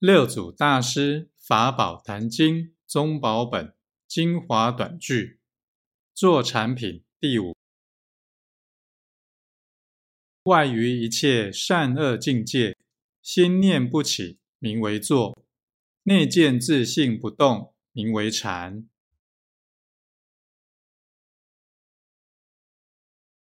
六祖大师法宝坛经宗宝本精华短句做产品第五。外于一切善恶境界，心念不起，名为作；内见自性不动，名为禅。